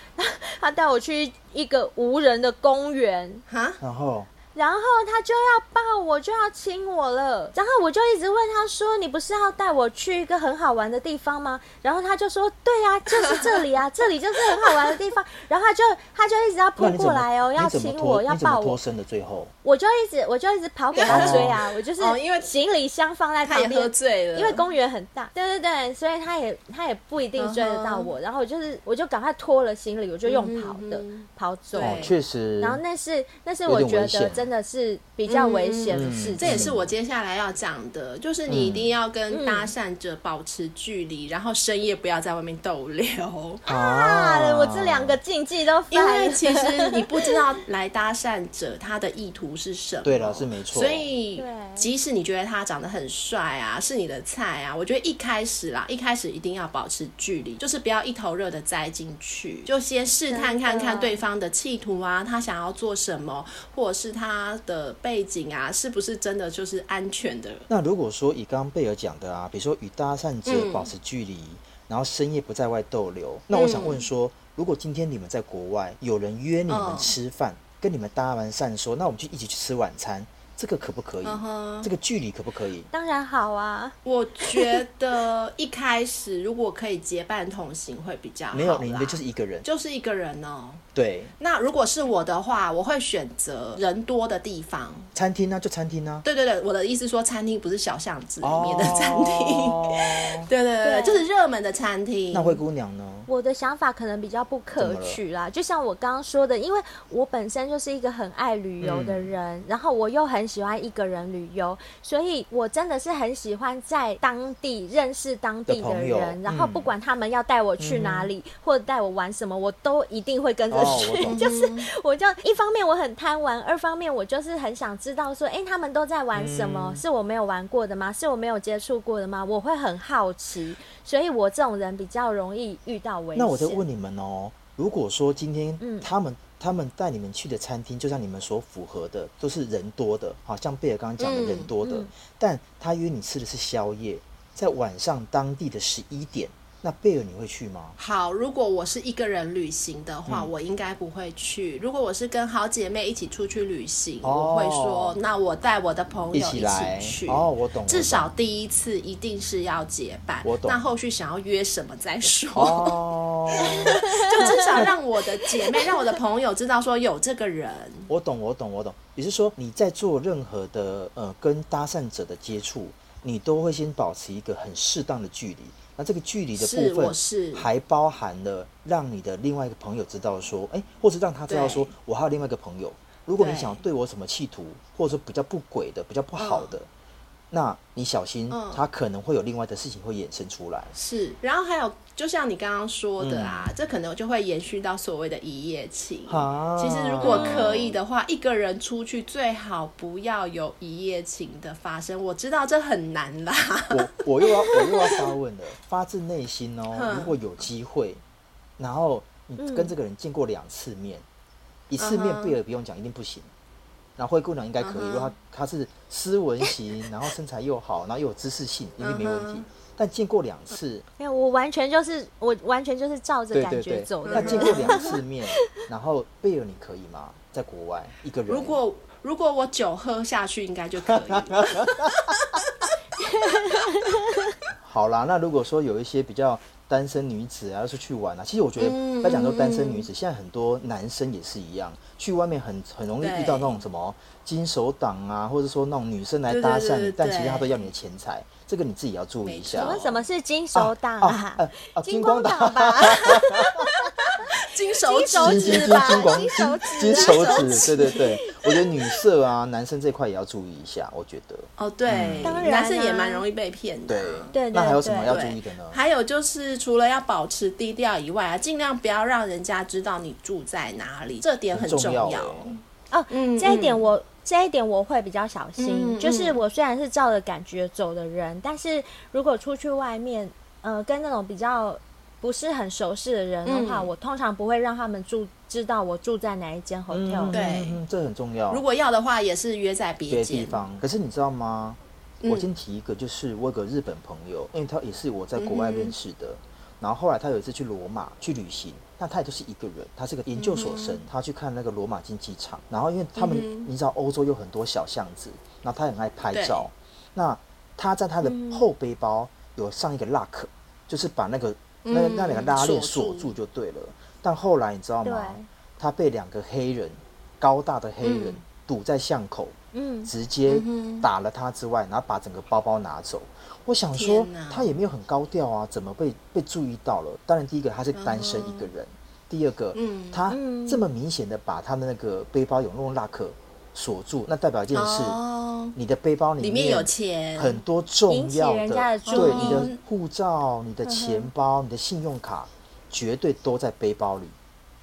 他带我去一个无人的公园，哈，然后。然后他就要抱我，就要亲我了。然后我就一直问他说：“你不是要带我去一个很好玩的地方吗？”然后他就说：“对啊，就是这里啊，这里就是很好玩的地方。”然后他就他就一直要扑过来哦，要亲我，要抱我。脱身的最后，我就一直我就一直跑给他追啊，我就是因为行李箱放在旁边，他也喝醉了，因为公园很大，对对对，所以他也他也不一定追得到我。然后我就是我就赶快拖了行李，我就用跑的跑走。确实。然后那是那是我觉得真的是比较危险的事情，这也是我接下来要讲的，就是你一定要跟搭讪者保持距离，然后深夜不要在外面逗留。啊！我这两个禁忌都，因为其实你不知道来搭讪者他的意图是什么。对了，是没错。所以即使你觉得他长得很帅啊，是你的菜啊，我觉得一开始啦，一开始一定要保持距离，就是不要一头热的栽进去，就先试探看看对方的企图啊，他想要做什么，或者是他的背景啊，是不是真的就是安全的？那如果说以刚刚贝尔讲的啊，比如说与搭讪者保持距离，嗯、然后深夜不在外逗留，那我想问说，嗯、如果今天你们在国外，有人约你们吃饭，嗯、跟你们搭完讪说，那我们就一起去吃晚餐。这个可不可以？Uh huh. 这个距离可不可以？当然好啊！我觉得一开始如果可以结伴同行会比较好。没有，你的就是一个人，就是一个人哦。对。那如果是我的话，我会选择人多的地方。餐厅呢？就餐厅呢？对对对，我的意思说，餐厅不是小巷子里面的餐厅。Oh. 对对对，对就是热门的餐厅。那灰姑娘呢？我的想法可能比较不可取啦，就像我刚刚说的，因为我本身就是一个很爱旅游的人，嗯、然后我又很。喜欢一个人旅游，所以我真的是很喜欢在当地认识当地的人，的然后不管他们要带我去哪里，嗯、或者带我玩什么，我都一定会跟着去。哦、就是我就一方面我很贪玩，二方面我就是很想知道说，哎，他们都在玩什么？嗯、是我没有玩过的吗？是我没有接触过的吗？我会很好奇，所以我这种人比较容易遇到危险。那我就问你们哦，如果说今天他们、嗯。他们带你们去的餐厅，就像你们所符合的，都是人多的，好像贝尔刚刚讲的人多的。嗯嗯、但他约你吃的是宵夜，在晚上当地的十一点，那贝尔你会去吗？好，如果我是一个人旅行的话，嗯、我应该不会去。如果我是跟好姐妹一起出去旅行，哦、我会说，那我带我的朋友一起，一起去。哦，我懂。至少第一次一定是要结伴。我懂。那后续想要约什么再说。哦。就至少让我的姐妹、让我的朋友知道说有这个人。我懂，我懂，我懂。也就是说，你在做任何的呃跟搭讪者的接触，你都会先保持一个很适当的距离。那这个距离的部分，还包含了让你的另外一个朋友知道说，哎，或者让他知道说，我还有另外一个朋友。如果你想对我什么企图，或者说比较不轨的、比较不好的。那你小心，他可能会有另外的事情会衍生出来。嗯、是，然后还有，就像你刚刚说的啊，嗯、这可能就会延续到所谓的一夜情。啊、其实如果可以的话，一个人出去最好不要有一夜情的发生。我知道这很难啦。我我又要我又要发问了，发自内心哦，嗯、如果有机会，然后你跟这个人见过两次面，嗯、一次面贝尔不用讲，一定不行。然后灰姑娘应该可以，因为她她是斯文型，然后身材又好，然后又有知识性，一定没问题。但见过两次，没有，我完全就是我完全就是照着感觉走的。那见过两次面，然后贝尔你可以吗？在国外一个人？如果如果我酒喝下去，应该就可以。好啦，那如果说有一些比较。单身女子啊，要是去玩啊，其实我觉得，要讲说单身女子，现在很多男生也是一样，去外面很很容易遇到那种什么金手党啊，或者说那种女生来搭讪你，但其实他都要你的钱财，这个你自己要注意一下。请问什么是金手党啊？金光党吧。金手指，金金金金光金金手指，对对对，我觉得女色啊，男生这块也要注意一下，我觉得。哦，对，男生也蛮容易被骗的。对对，那还有什么要注意的呢？还有就是，除了要保持低调以外啊，尽量不要让人家知道你住在哪里，这点很重要。哦，嗯，这一点我这一点我会比较小心。就是我虽然是照着感觉走的人，但是如果出去外面，呃，跟那种比较。不是很熟悉的人的话，嗯、我通常不会让他们住，知道我住在哪一间 hotel。对、嗯，这很重要。如果要的话，也是约在别的地方。可是你知道吗？我先提一个，就是我有个日本朋友，因为他也是我在国外认识的。嗯、然后后来他有一次去罗马去旅行，那他也就是一个人，他是个研究所生，嗯、他去看那个罗马竞技场。然后因为他们，嗯、你知道欧洲有很多小巷子，然后他很爱拍照。那他在他的后背包有上一个 lock，就是把那个。那那两个拉链锁住就对了，嗯、但后来你知道吗？他被两个黑人，高大的黑人堵在巷口，嗯、直接打了他之外，然后把整个包包拿走。我想说，他也没有很高调啊，怎么被被注意到了？当然，第一个他是单身一个人，嗯、第二个，嗯、他这么明显的把他的那个背包有用拉克锁住，那代表一件事。哦。你的背包里面有钱，很多重要的，对，你的护照、你的钱包、你的信用卡，绝对都在背包里，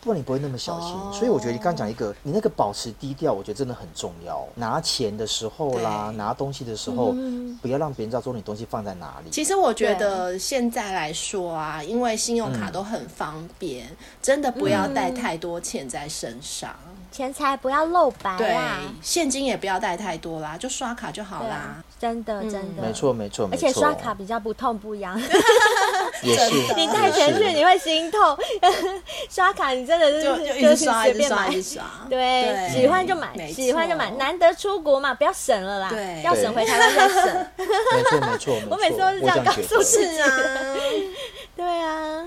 不然你不会那么小心。所以我觉得你刚讲一个，你那个保持低调，我觉得真的很重要。拿钱的时候啦，拿东西的时候，不要让别人知道说你东西放在哪里。其实我觉得现在来说啊，因为信用卡都很方便，真的不要带太多钱在身上。钱财不要露白，对，现金也不要带太多啦，就刷卡就好啦。真的，真的，没错，没错，而且刷卡比较不痛不痒。也是，你带钱去你会心痛，刷卡你真的是就一直刷，一直刷，一刷。对，喜欢就买，喜欢就买，难得出国嘛，不要省了啦。对，要省回台湾再省。没错，没错，我每次都是这样告诉自己啊。对啊。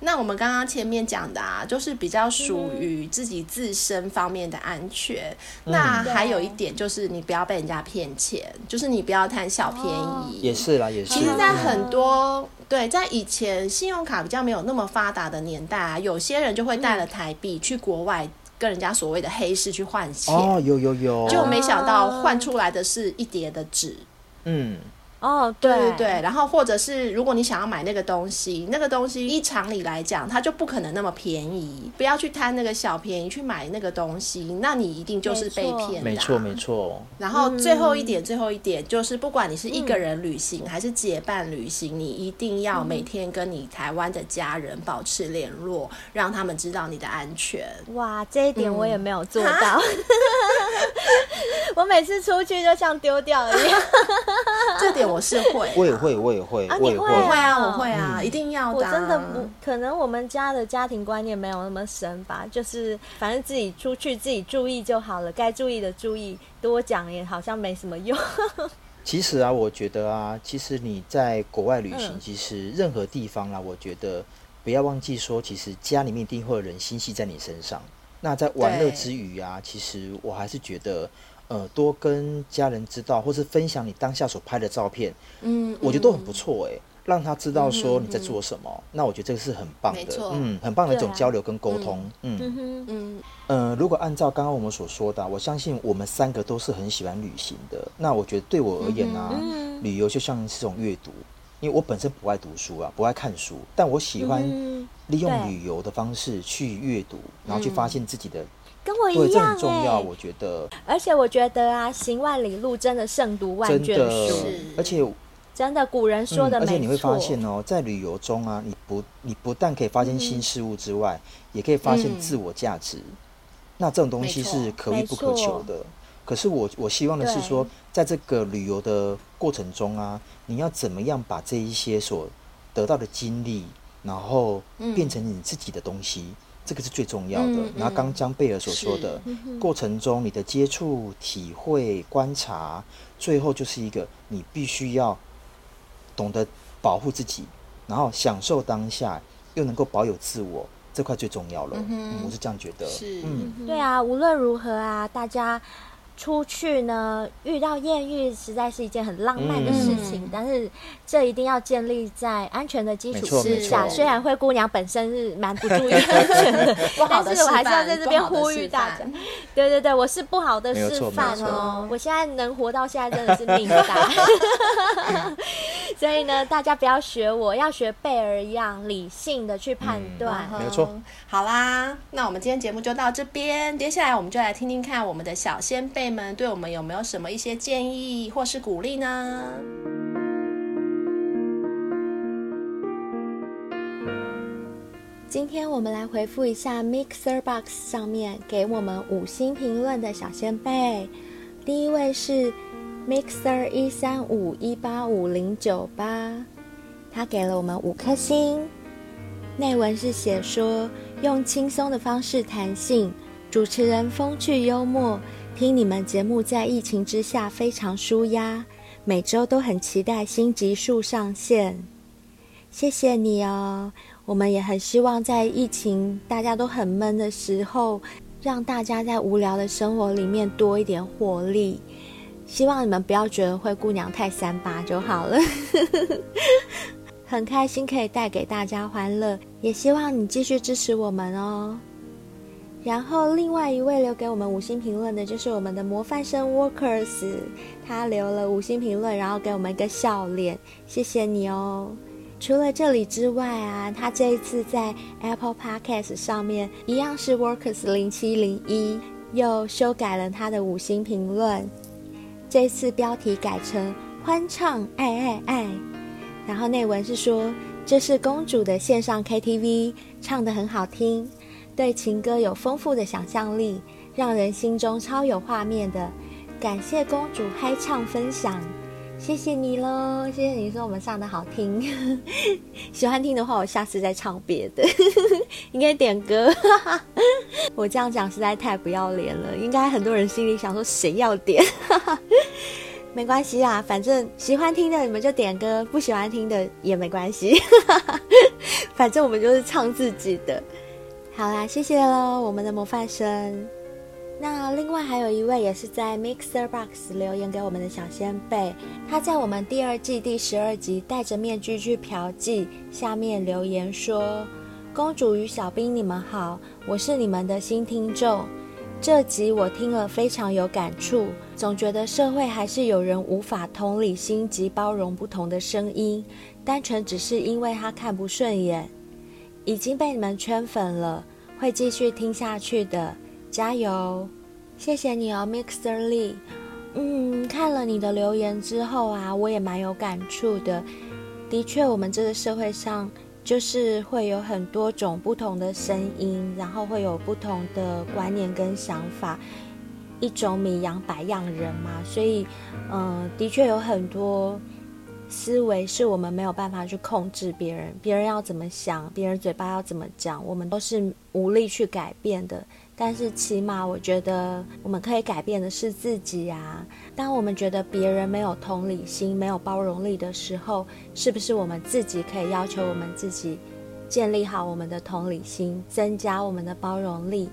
那我们刚刚前面讲的啊，就是比较属于自己自身方面的安全。嗯、那还有一点就是，你不要被人家骗钱，嗯、就是你不要贪小便宜。哦、也是啦，也是。其实，在很多、嗯、对，在以前信用卡比较没有那么发达的年代啊，有些人就会带了台币去国外跟人家所谓的黑市去换钱。哦，有有有。就没想到换出来的是一叠的纸。嗯。哦，oh, 对对对，然后或者是如果你想要买那个东西，那个东西依常理来讲，它就不可能那么便宜。不要去贪那个小便宜去买那个东西，那你一定就是被骗的。没错没错。然后最后一点，嗯、最后一点就是，不管你是一个人旅行、嗯、还是结伴旅行，你一定要每天跟你台湾的家人保持联络，嗯、让他们知道你的安全。哇，这一点我也没有做到。嗯、我每次出去就像丢掉一样。这点。我是会，我也会，我也会，我也会，我会啊，我会啊，一定要的。我真的不可能，我们家的家庭观念没有那么深吧？就是反正自己出去自己注意就好了，该注意的注意，多讲也好像没什么用。其实啊，我觉得啊，其实你在国外旅行，其实任何地方啊，我觉得不要忘记说，其实家里面一定会有人心系在你身上。那在玩乐之余啊，其实我还是觉得。呃，多跟家人知道，或是分享你当下所拍的照片，嗯，我觉得都很不错哎、欸，让他知道说你在做什么，嗯、那我觉得这个是很棒的，嗯，很棒的一种交流跟沟通，啊、嗯。嗯嗯，呃，如果按照刚刚我们所说的，我相信我们三个都是很喜欢旅行的，那我觉得对我而言呢、啊，嗯、旅游就像是种阅读，因为我本身不爱读书啊，不爱看书，但我喜欢利用旅游的方式去阅读，然后去发现自己的。跟我一样，这很重要，我觉得。而且我觉得啊，行万里路真的胜读万卷书。而且，真的古人说的。而且你会发现哦，在旅游中啊，你不你不但可以发现新事物之外，也可以发现自我价值。那这种东西是可遇不可求的。可是我我希望的是说，在这个旅游的过程中啊，你要怎么样把这一些所得到的经历，然后变成你自己的东西。这个是最重要的。嗯嗯、然后刚江贝尔所说的过程中，你的接触、体会、观察，最后就是一个你必须要懂得保护自己，然后享受当下，又能够保有自我，这块最重要了。嗯嗯、我是这样觉得。是，嗯，对啊，无论如何啊，大家。出去呢，遇到艳遇实在是一件很浪漫的事情，嗯、但是这一定要建立在安全的基础之下。虽然灰姑娘本身是蛮不注意安全的，但是我还是要在这边呼吁大家。对对对，我是不好的示范哦。我现在能活到现在真的是命大。所以呢，大家不要学我，要学贝儿一样理性的去判断。没错。好啦，那我们今天节目就到这边，接下来我们就来听听看我们的小仙贝们对我们有没有什么一些建议或是鼓励呢？今天我们来回复一下 Mixer Box 上面给我们五星评论的小仙贝。第一位是 Mixer 一三五一八五零九八，他给了我们五颗星。内文是写说，用轻松的方式谈性，主持人风趣幽默。听你们节目在疫情之下非常舒压，每周都很期待新集数上线。谢谢你哦，我们也很希望在疫情大家都很闷的时候，让大家在无聊的生活里面多一点活力。希望你们不要觉得灰姑娘太三八就好了。很开心可以带给大家欢乐，也希望你继续支持我们哦。然后，另外一位留给我们五星评论的，就是我们的模范生 Workers，他留了五星评论，然后给我们一个笑脸，谢谢你哦。除了这里之外啊，他这一次在 Apple Podcast 上面一样是 Workers 零七零一，又修改了他的五星评论，这次标题改成欢唱爱爱爱，然后内文是说，这是公主的线上 KTV，唱得很好听。对情歌有丰富的想象力，让人心中超有画面的。感谢公主嗨唱分享，谢谢你喽！谢谢你说我们唱得好听，喜欢听的话，我下次再唱别的。应该点歌，我这样讲实在太不要脸了。应该很多人心里想说，谁要点？没关系啊，反正喜欢听的你们就点歌，不喜欢听的也没关系。反正我们就是唱自己的。好啦，谢谢喽，我们的模范生。那另外还有一位也是在 Mixer Box 留言给我们的小仙贝，他在我们第二季第十二集戴着面具去嫖妓下面留言说：“公主与小兵，你们好，我是你们的新听众。这集我听了非常有感触，总觉得社会还是有人无法同理心及包容不同的声音，单纯只是因为他看不顺眼。”已经被你们圈粉了，会继续听下去的，加油！谢谢你哦，Mixer Lee。嗯，看了你的留言之后啊，我也蛮有感触的。的确，我们这个社会上就是会有很多种不同的声音，然后会有不同的观念跟想法，一种米养百样人嘛。所以，嗯，的确有很多思维是我们没有办法去控制别人，别人要怎么想，别人嘴巴要怎么讲，我们都是无力去改变的。但是起码我觉得我们可以改变的是自己啊。当我们觉得别人没有同理心、没有包容力的时候，是不是我们自己可以要求我们自己建立好我们的同理心，增加我们的包容力？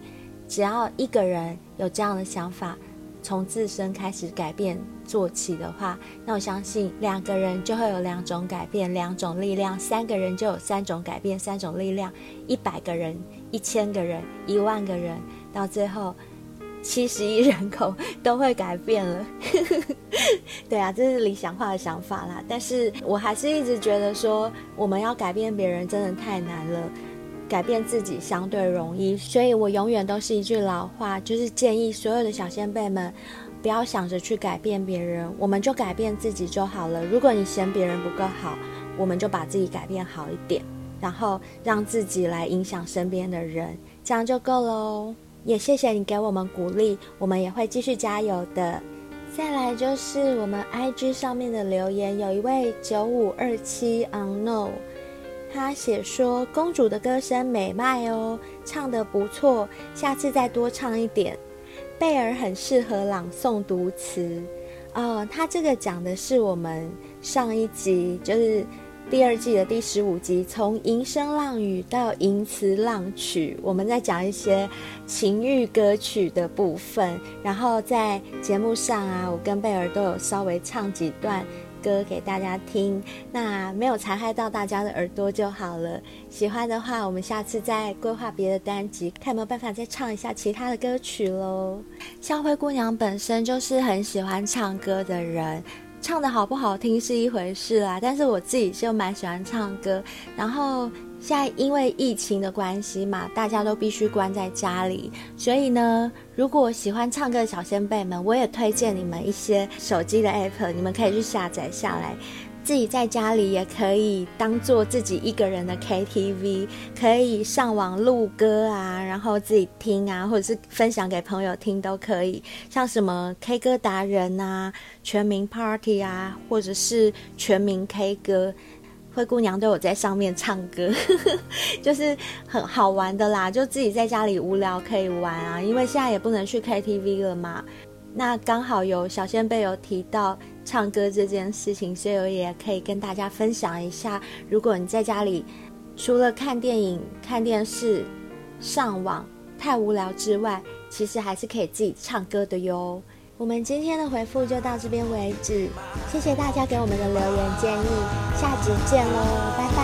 只要一个人有这样的想法，从自身开始改变做起的话，那我相信两个人就会有两种改变，两种力量；三个人就有三种改变，三种力量；一百个人、一千个人、一万个人，到最后七十亿人口都会改变了。对啊，这是理想化的想法啦。但是我还是一直觉得说，我们要改变别人真的太难了。改变自己相对容易，所以我永远都是一句老话，就是建议所有的小先辈们，不要想着去改变别人，我们就改变自己就好了。如果你嫌别人不够好，我们就把自己改变好一点，然后让自己来影响身边的人，这样就够了哦。也谢谢你给我们鼓励，我们也会继续加油的。再来就是我们 IG 上面的留言，有一位九五二七 unknown。他写说：“公主的歌声美迈哦，唱得不错，下次再多唱一点。贝儿很适合朗诵读词哦。他这个讲的是我们上一集，就是第二季的第十五集，从吟声浪语到吟词浪曲，我们在讲一些情欲歌曲的部分。然后在节目上啊，我跟贝尔都有稍微唱几段。”歌给大家听，那没有残害到大家的耳朵就好了。喜欢的话，我们下次再规划别的单集，看有没有办法再唱一下其他的歌曲喽。像灰姑娘本身就是很喜欢唱歌的人，唱的好不好听是一回事啦，但是我自己就蛮喜欢唱歌，然后。现在因为疫情的关系嘛，大家都必须关在家里，所以呢，如果喜欢唱歌的小仙贝们，我也推荐你们一些手机的 app，你们可以去下载下来，自己在家里也可以当做自己一个人的 KTV，可以上网录歌啊，然后自己听啊，或者是分享给朋友听都可以，像什么 K 歌达人啊、全民 Party 啊，或者是全民 K 歌。灰姑娘都有在上面唱歌，就是很好玩的啦。就自己在家里无聊可以玩啊，因为现在也不能去 KTV 了嘛。那刚好有小仙贝有提到唱歌这件事情，所以我也可以跟大家分享一下。如果你在家里除了看电影、看电视、上网太无聊之外，其实还是可以自己唱歌的哟。我们今天的回复就到这边为止，谢谢大家给我们的留言建议，下集见喽，拜拜。